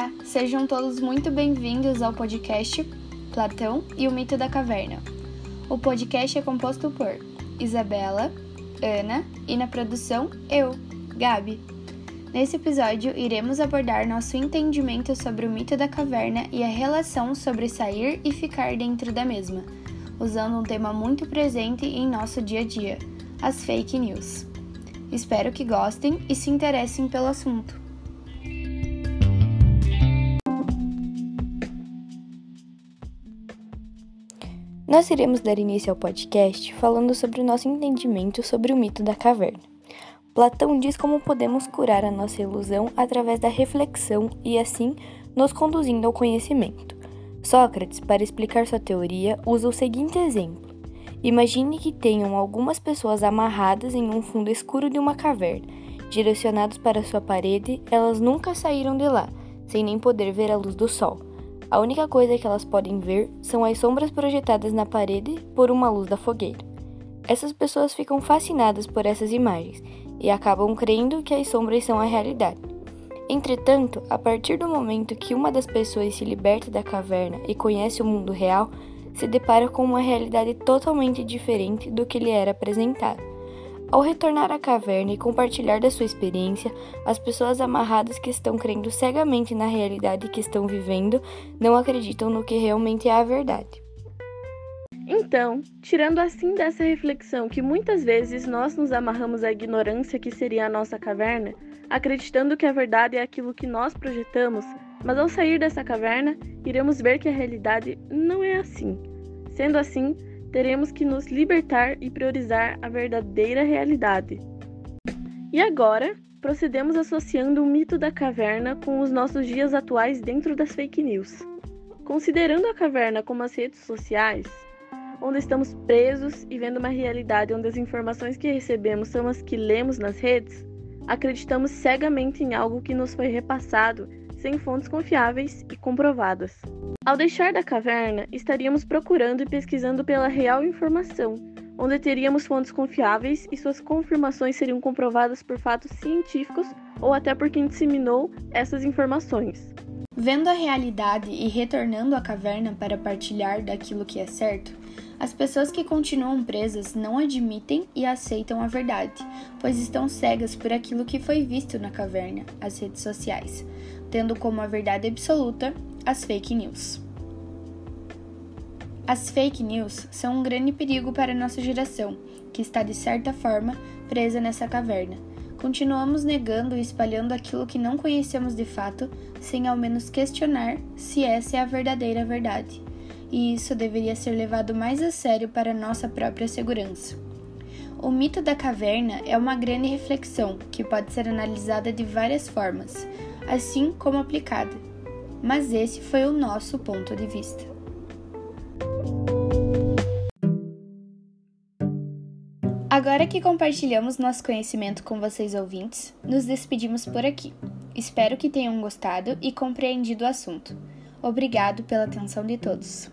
Olá, sejam todos muito bem-vindos ao podcast Platão e o Mito da Caverna. O podcast é composto por Isabela, Ana e na produção eu, Gabi. Nesse episódio, iremos abordar nosso entendimento sobre o mito da caverna e a relação sobre sair e ficar dentro da mesma, usando um tema muito presente em nosso dia a dia: as fake news. Espero que gostem e se interessem pelo assunto. Nós iremos dar início ao podcast falando sobre o nosso entendimento sobre o mito da caverna. Platão diz como podemos curar a nossa ilusão através da reflexão e assim nos conduzindo ao conhecimento. Sócrates, para explicar sua teoria, usa o seguinte exemplo: Imagine que tenham algumas pessoas amarradas em um fundo escuro de uma caverna, direcionados para sua parede, elas nunca saíram de lá, sem nem poder ver a luz do sol. A única coisa que elas podem ver são as sombras projetadas na parede por uma luz da fogueira. Essas pessoas ficam fascinadas por essas imagens e acabam crendo que as sombras são a realidade. Entretanto, a partir do momento que uma das pessoas se liberta da caverna e conhece o mundo real, se depara com uma realidade totalmente diferente do que lhe era apresentado. Ao retornar à caverna e compartilhar da sua experiência, as pessoas amarradas que estão crendo cegamente na realidade que estão vivendo não acreditam no que realmente é a verdade. Então, tirando assim dessa reflexão que muitas vezes nós nos amarramos à ignorância que seria a nossa caverna, acreditando que a verdade é aquilo que nós projetamos, mas ao sair dessa caverna, iremos ver que a realidade não é assim. Sendo assim, teremos que nos libertar e priorizar a verdadeira realidade. E agora, procedemos associando o mito da caverna com os nossos dias atuais dentro das fake news. Considerando a caverna como as redes sociais, onde estamos presos e vendo uma realidade onde as informações que recebemos são as que lemos nas redes, acreditamos cegamente em algo que nos foi repassado sem fontes confiáveis e comprovadas. Ao deixar da caverna, estaríamos procurando e pesquisando pela real informação, onde teríamos fontes confiáveis e suas confirmações seriam comprovadas por fatos científicos ou até por quem disseminou essas informações. Vendo a realidade e retornando à caverna para partilhar daquilo que é certo, as pessoas que continuam presas não admitem e aceitam a verdade, pois estão cegas por aquilo que foi visto na caverna, as redes sociais, tendo como a verdade absoluta as fake news. As fake news são um grande perigo para nossa geração, que está de certa forma presa nessa caverna. Continuamos negando e espalhando aquilo que não conhecemos de fato, sem ao menos questionar se essa é a verdadeira verdade. E isso deveria ser levado mais a sério para nossa própria segurança. O mito da caverna é uma grande reflexão que pode ser analisada de várias formas, assim como aplicada. Mas esse foi o nosso ponto de vista. Agora que compartilhamos nosso conhecimento com vocês ouvintes, nos despedimos por aqui. Espero que tenham gostado e compreendido o assunto. Obrigado pela atenção de todos.